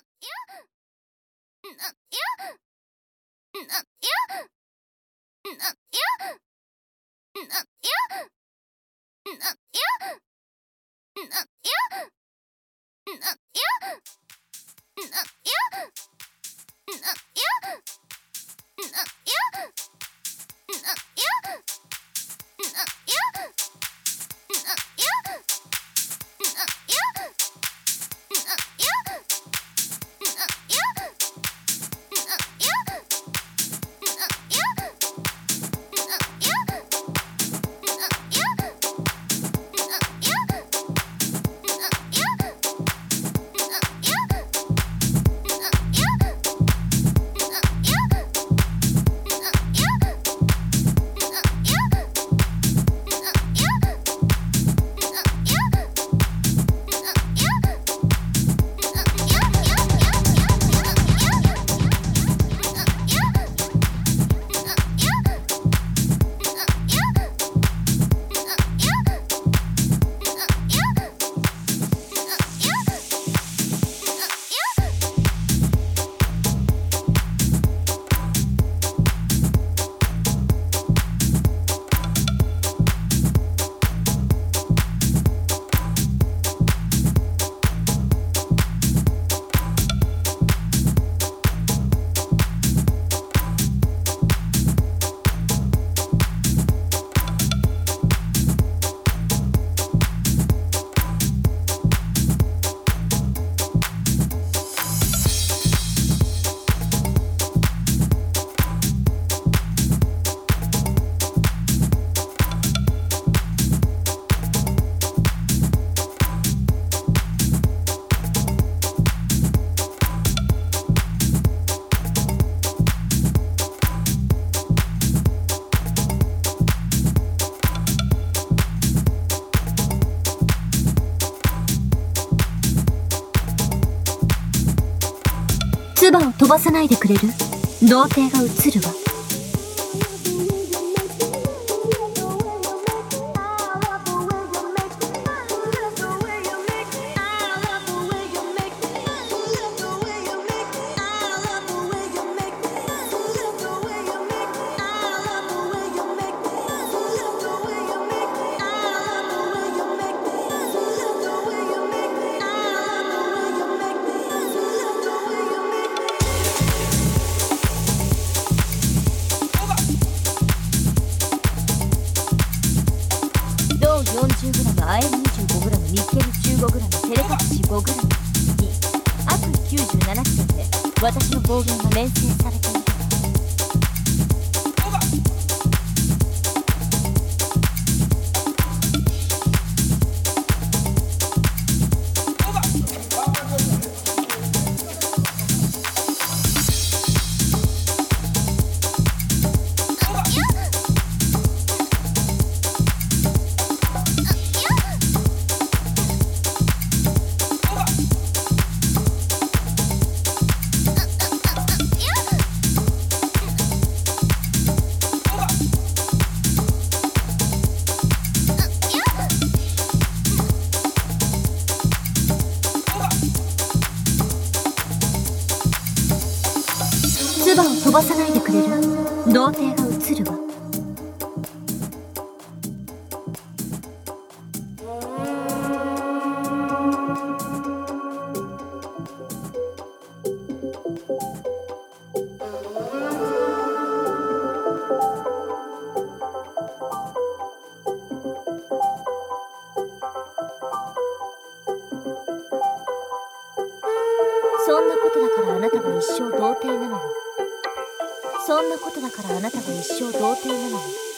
Yeah! 唾を飛ばさないでくれる？童貞が映るわ。そんなことだからあなたは一生童貞なのよ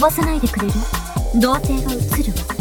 飛ばさないでくれる？童貞が映るわ。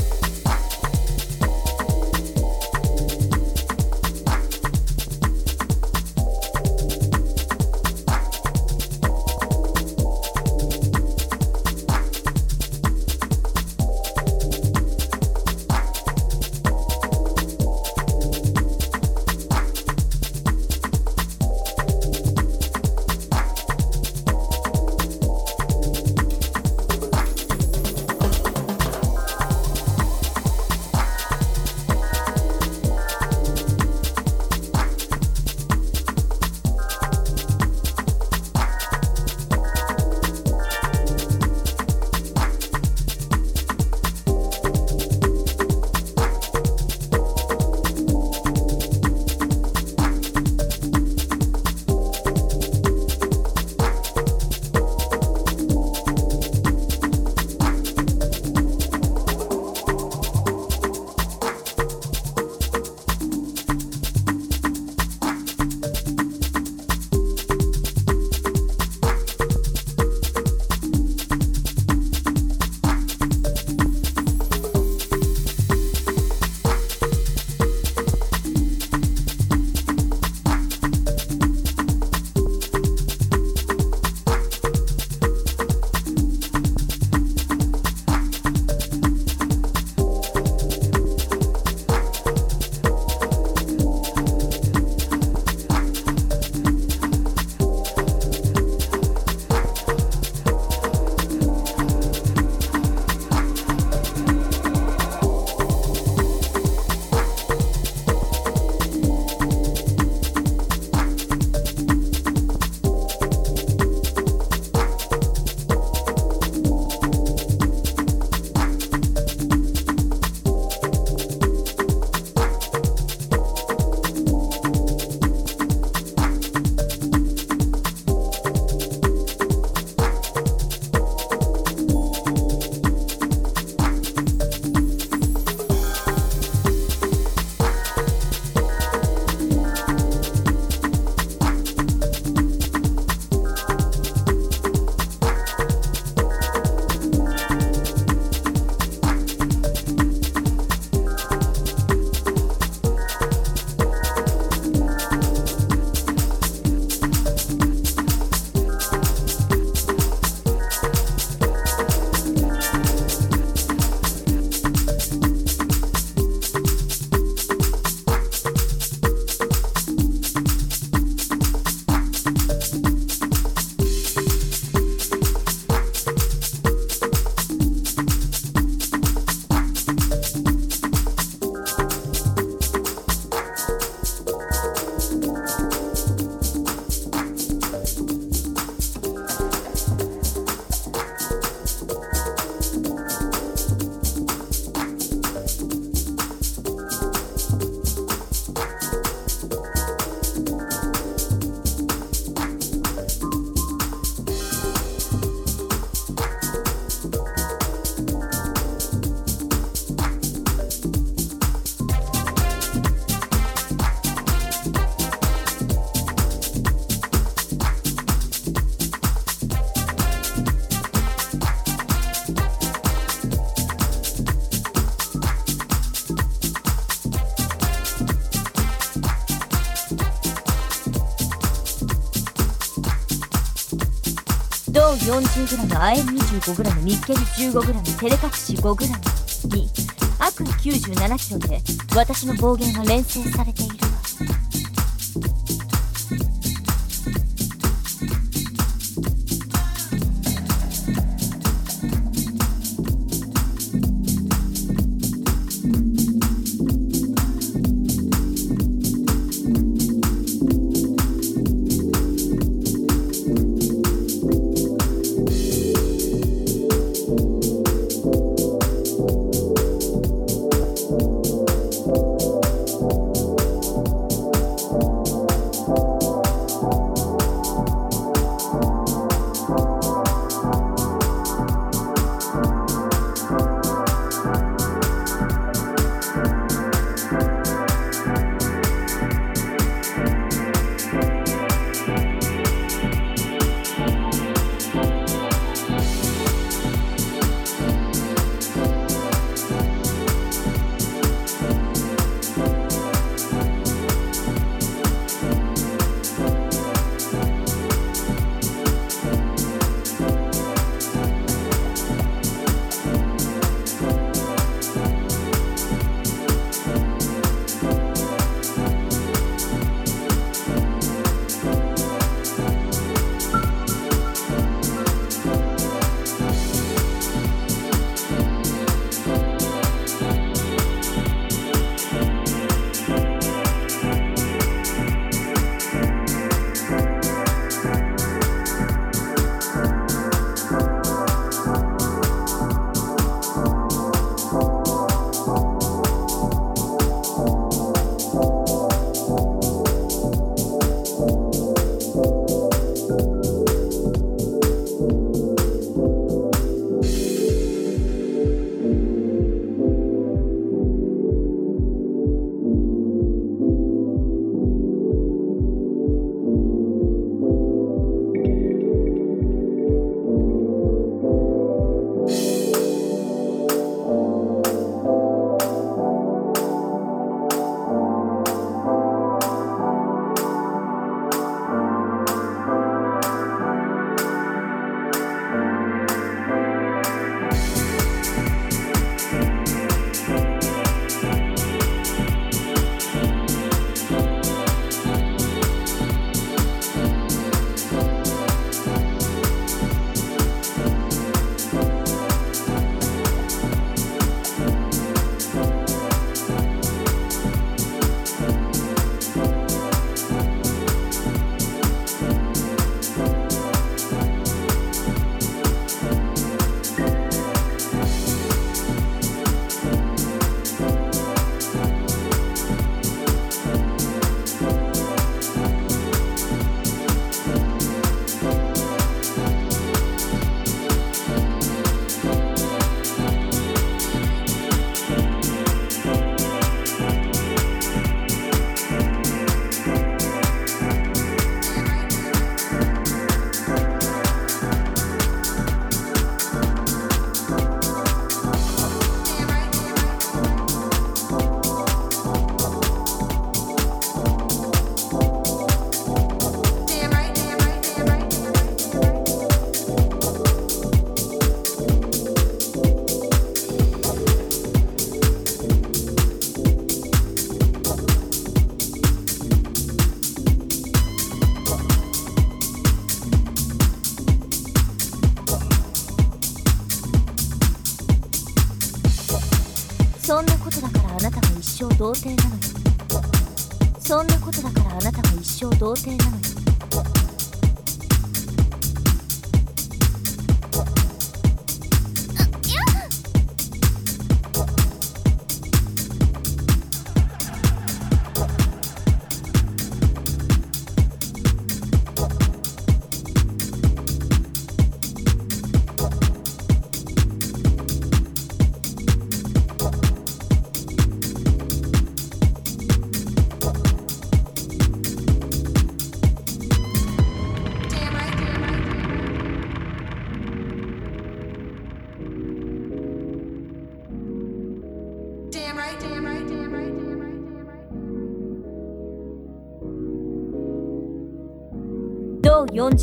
40g 亜鉛 25g ニッケル 15g 照れ隠し 5g に悪意 97kg で私の暴言は連成されている。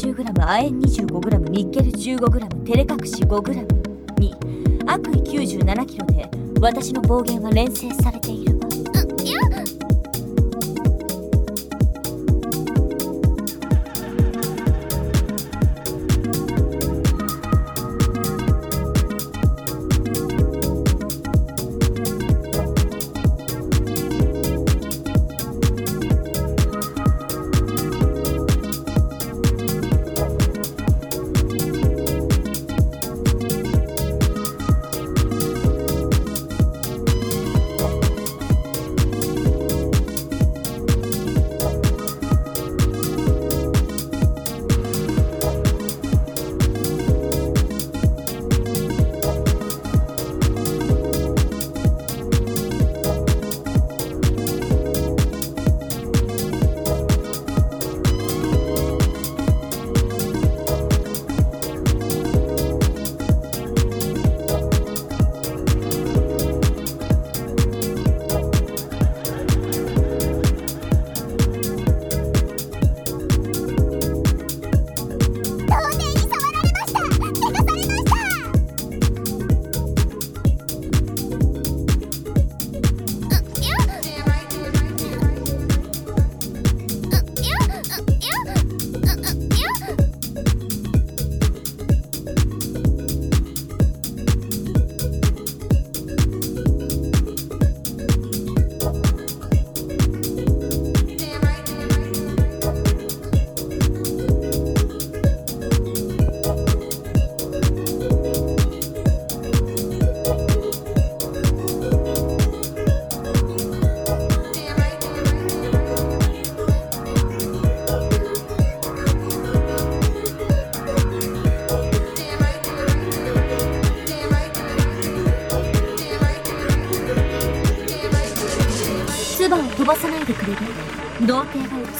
20g 亜鉛 25g ニッケル 15g 照れ隠し 5g に悪意 97kg で私の暴言は連成され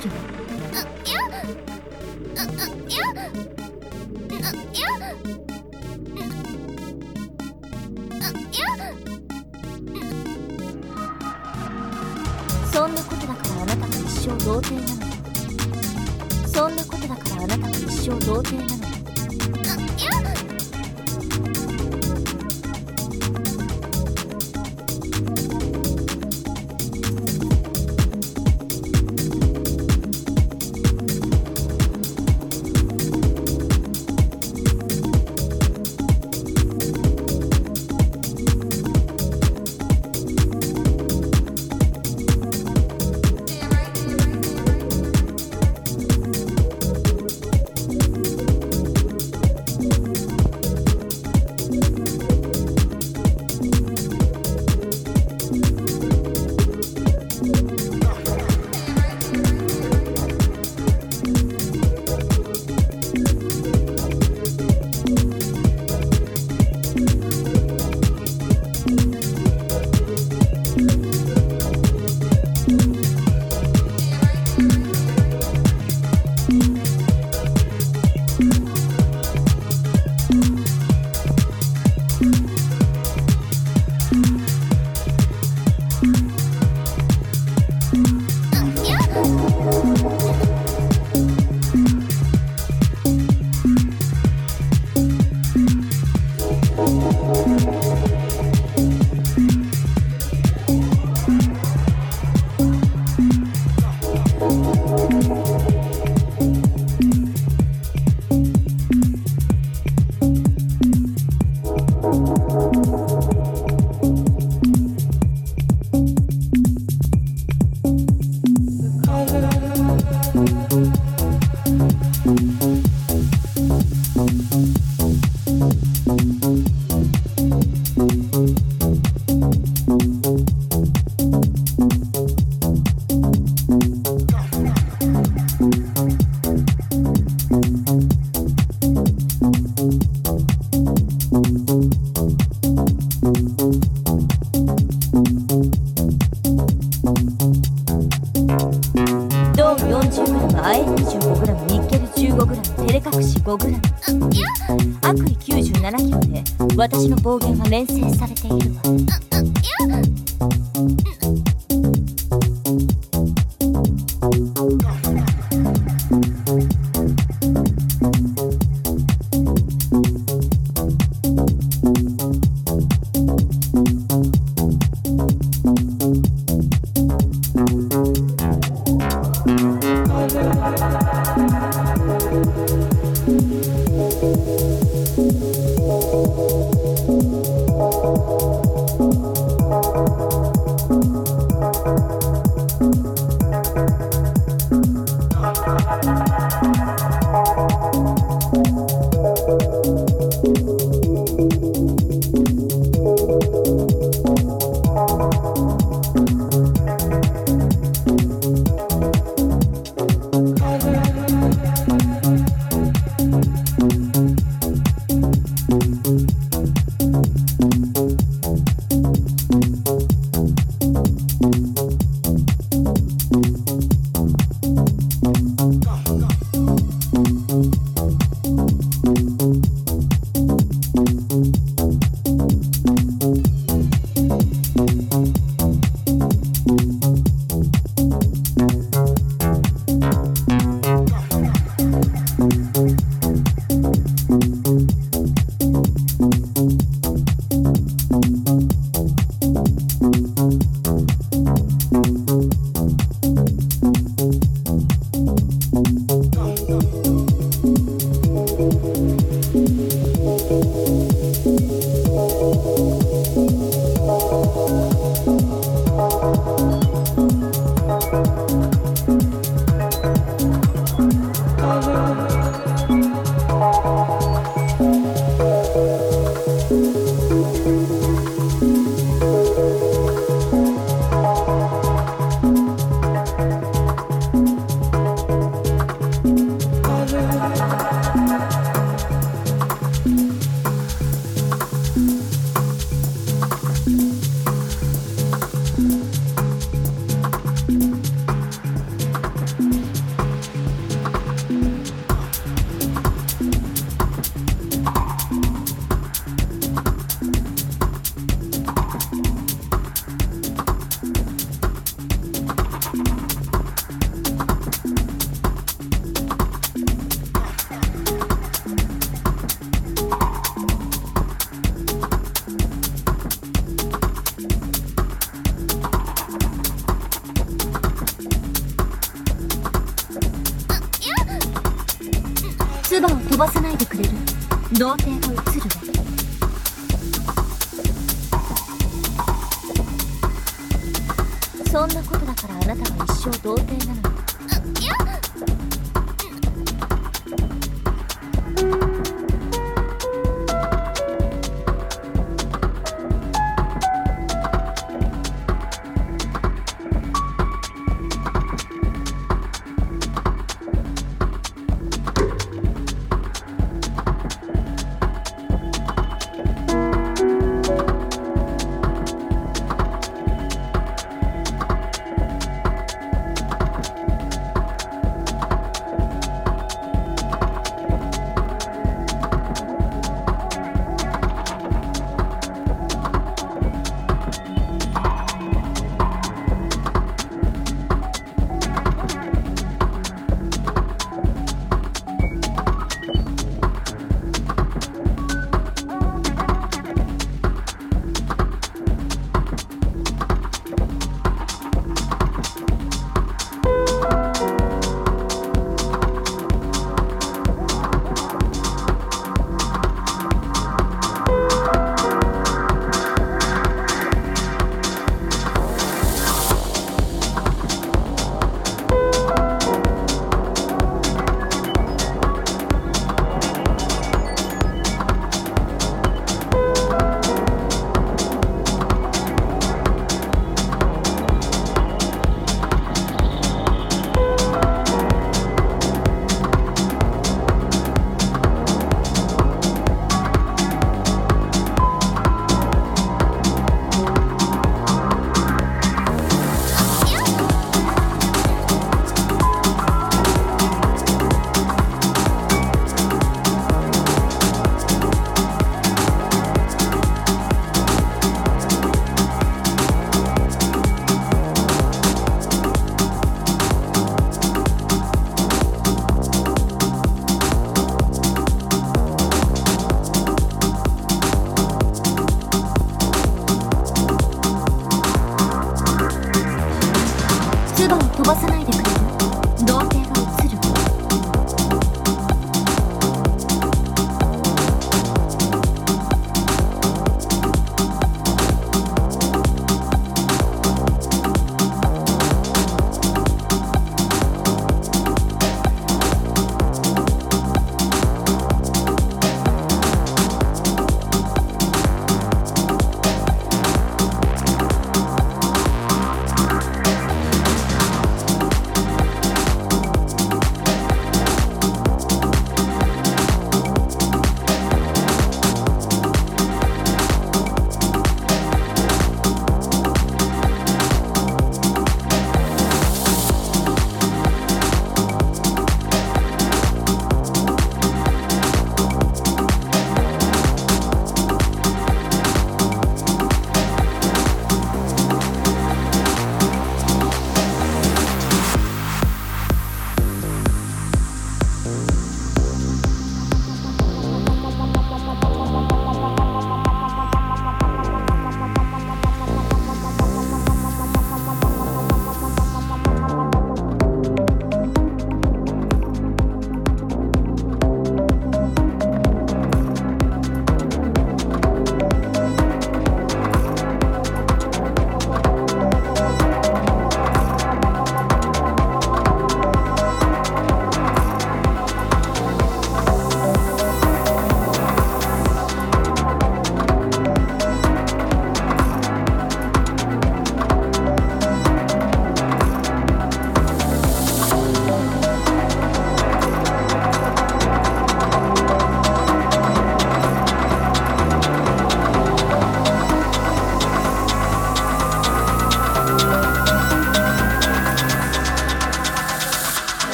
する私 5g 悪意97票で私の暴言は連成されているわ。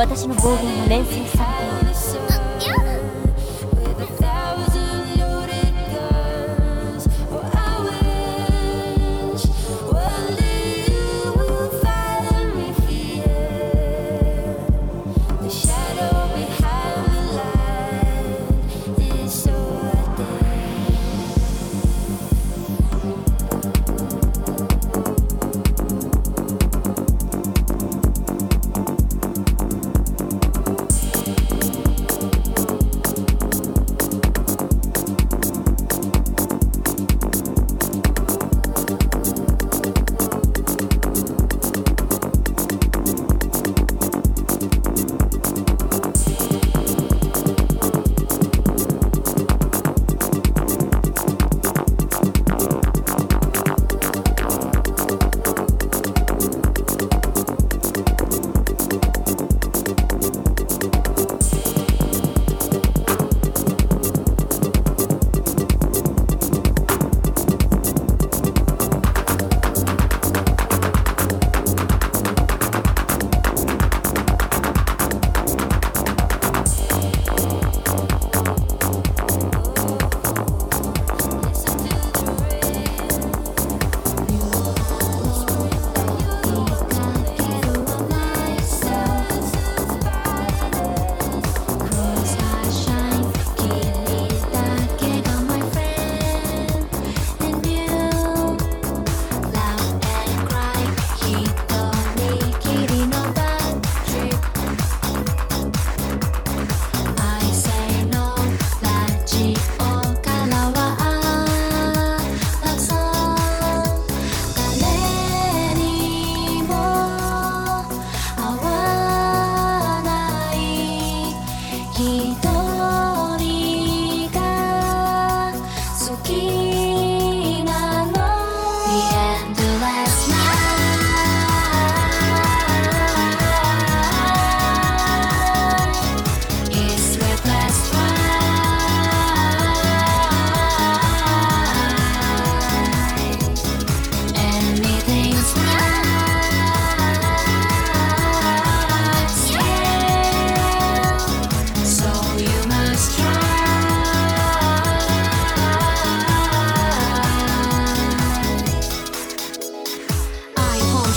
私の暴言を連成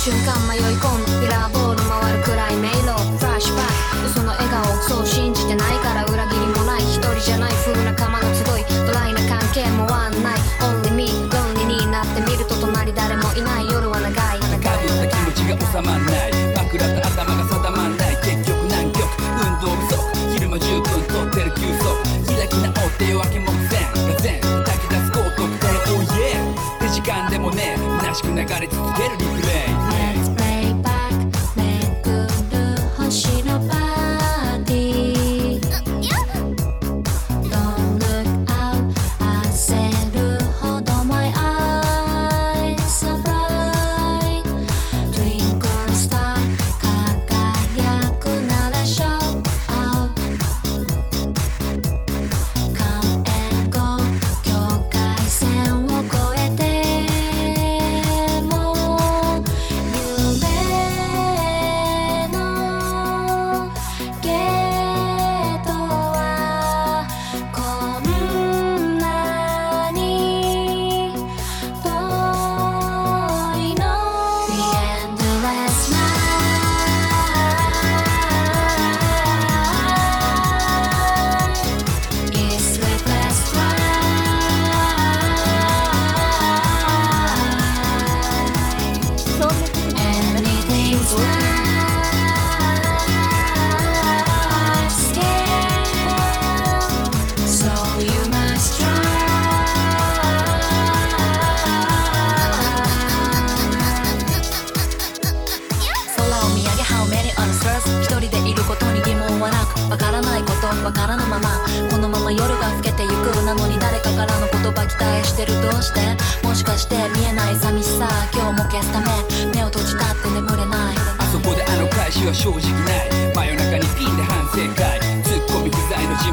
瞬間迷い。込むミラーボール回るくらい。迷路フラッシュバック嘘の笑顔そう信じてない。から裏切りもない。一人じゃない。風仲間の集い。ドライな関係もワンナイ Only me lonely になってみると隣誰もい。ない。夜は長い。長い。かぶった気持ちが収まんない。枕と頭が定まんない。結局南極運動不足昼間十分とってる休息開き直って夜明けもせんがぜん炊き出す高得点 Oh yeah 手時間でもね虚しく流れ続ける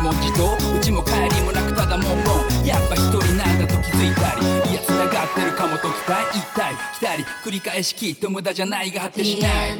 も自動うちも帰りもなくただもんもんやっぱ一人なんだと気づいたりいや繋がってるかもと期待行ったり来たり繰り返しきっと無駄じゃないが果てしない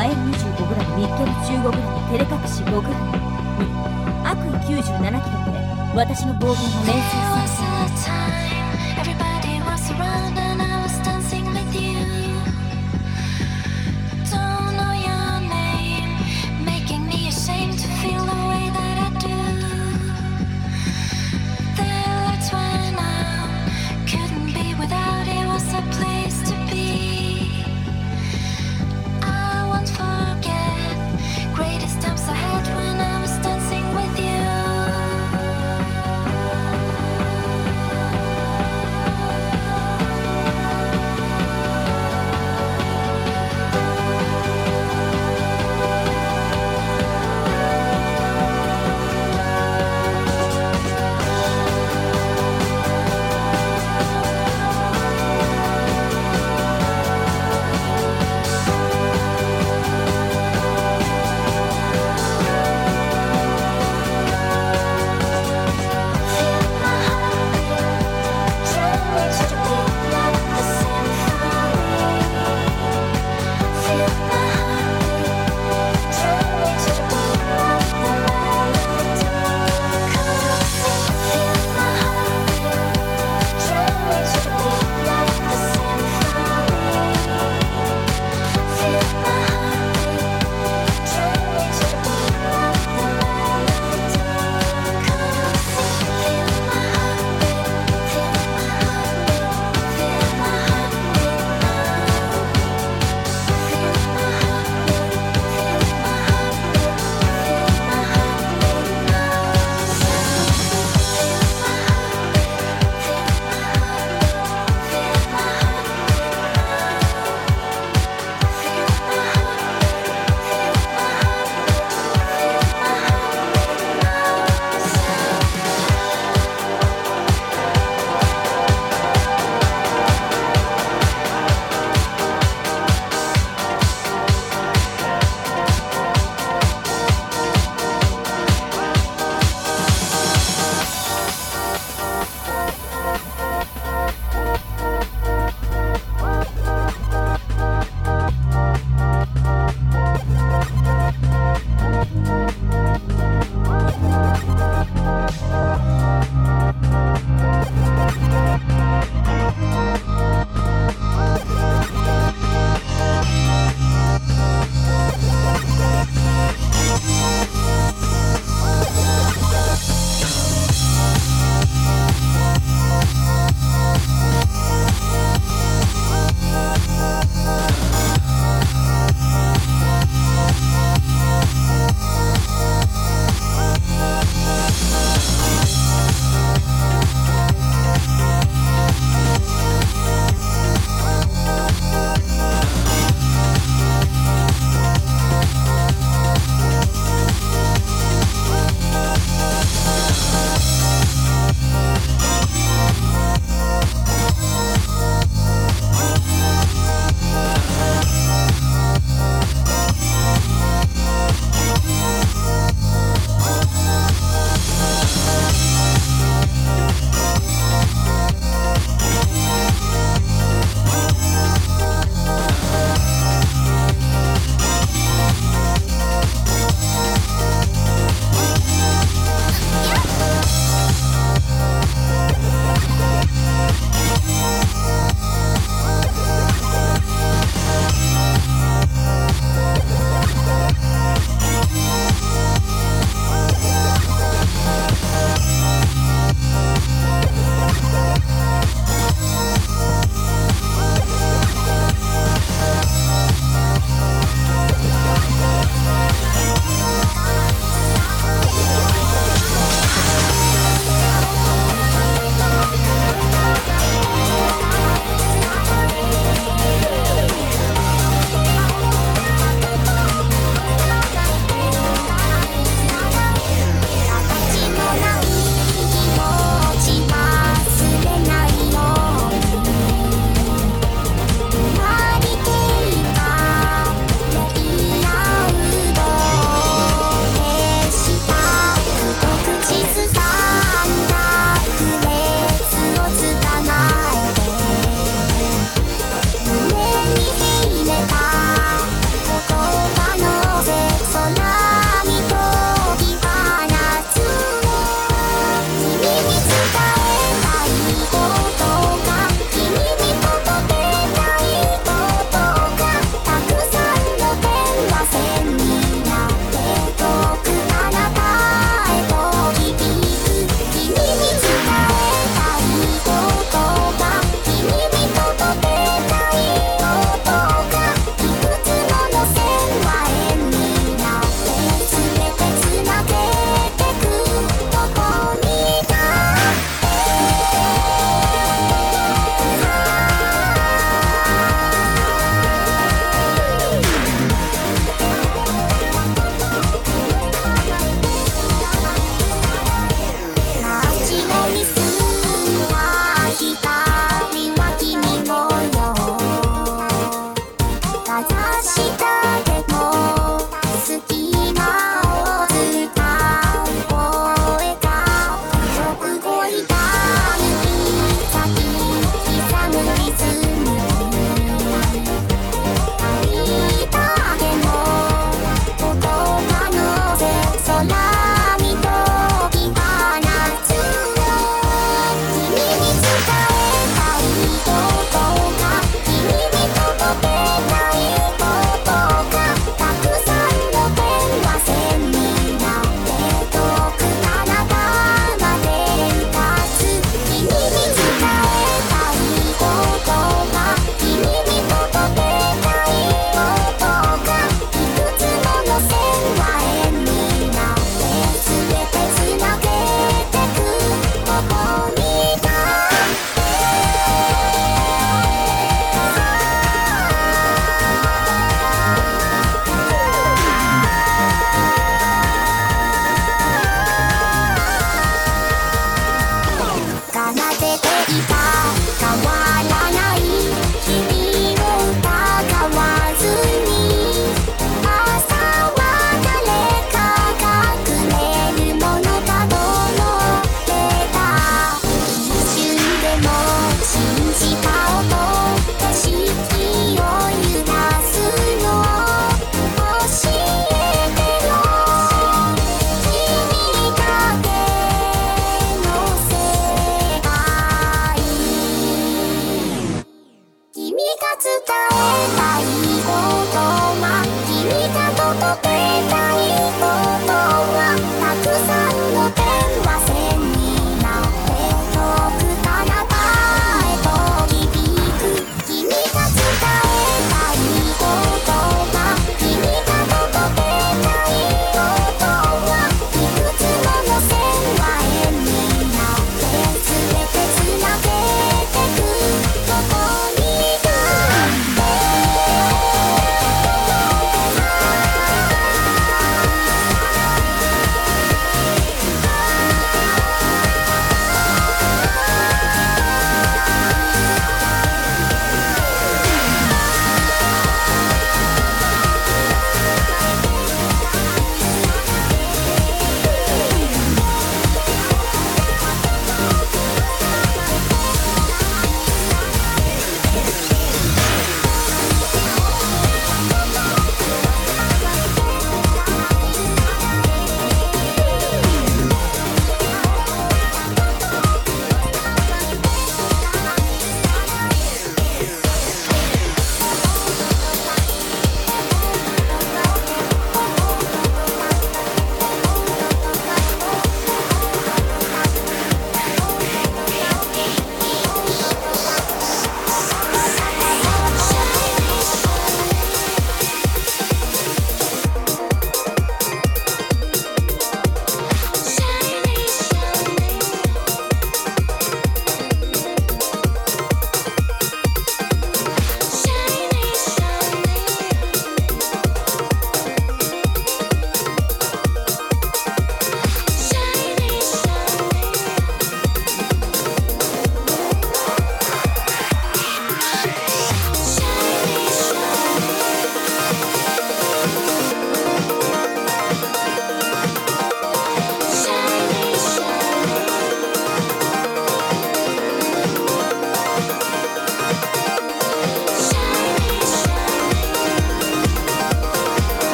亜25グラム日ッケ15グラム照れ隠し5グラム。悪意97キロで私の暴言を連想する。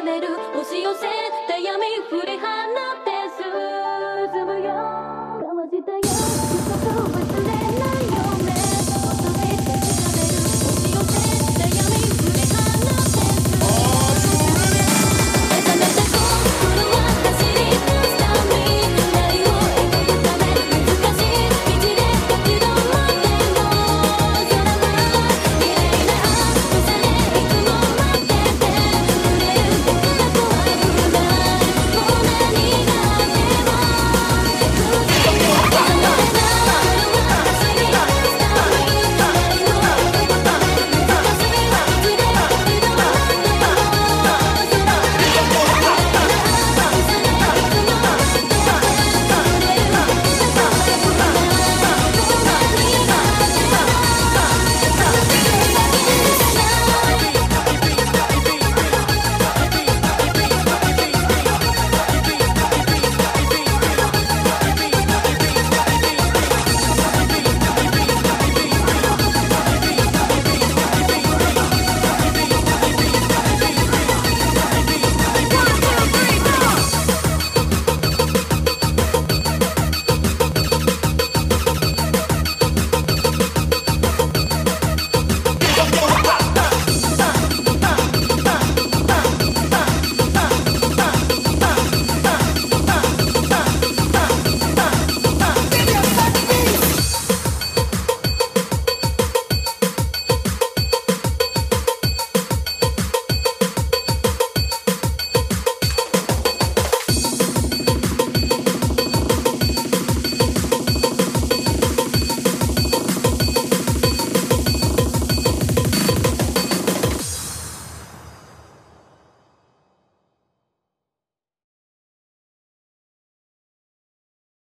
める押し寄せた闇振り放ってす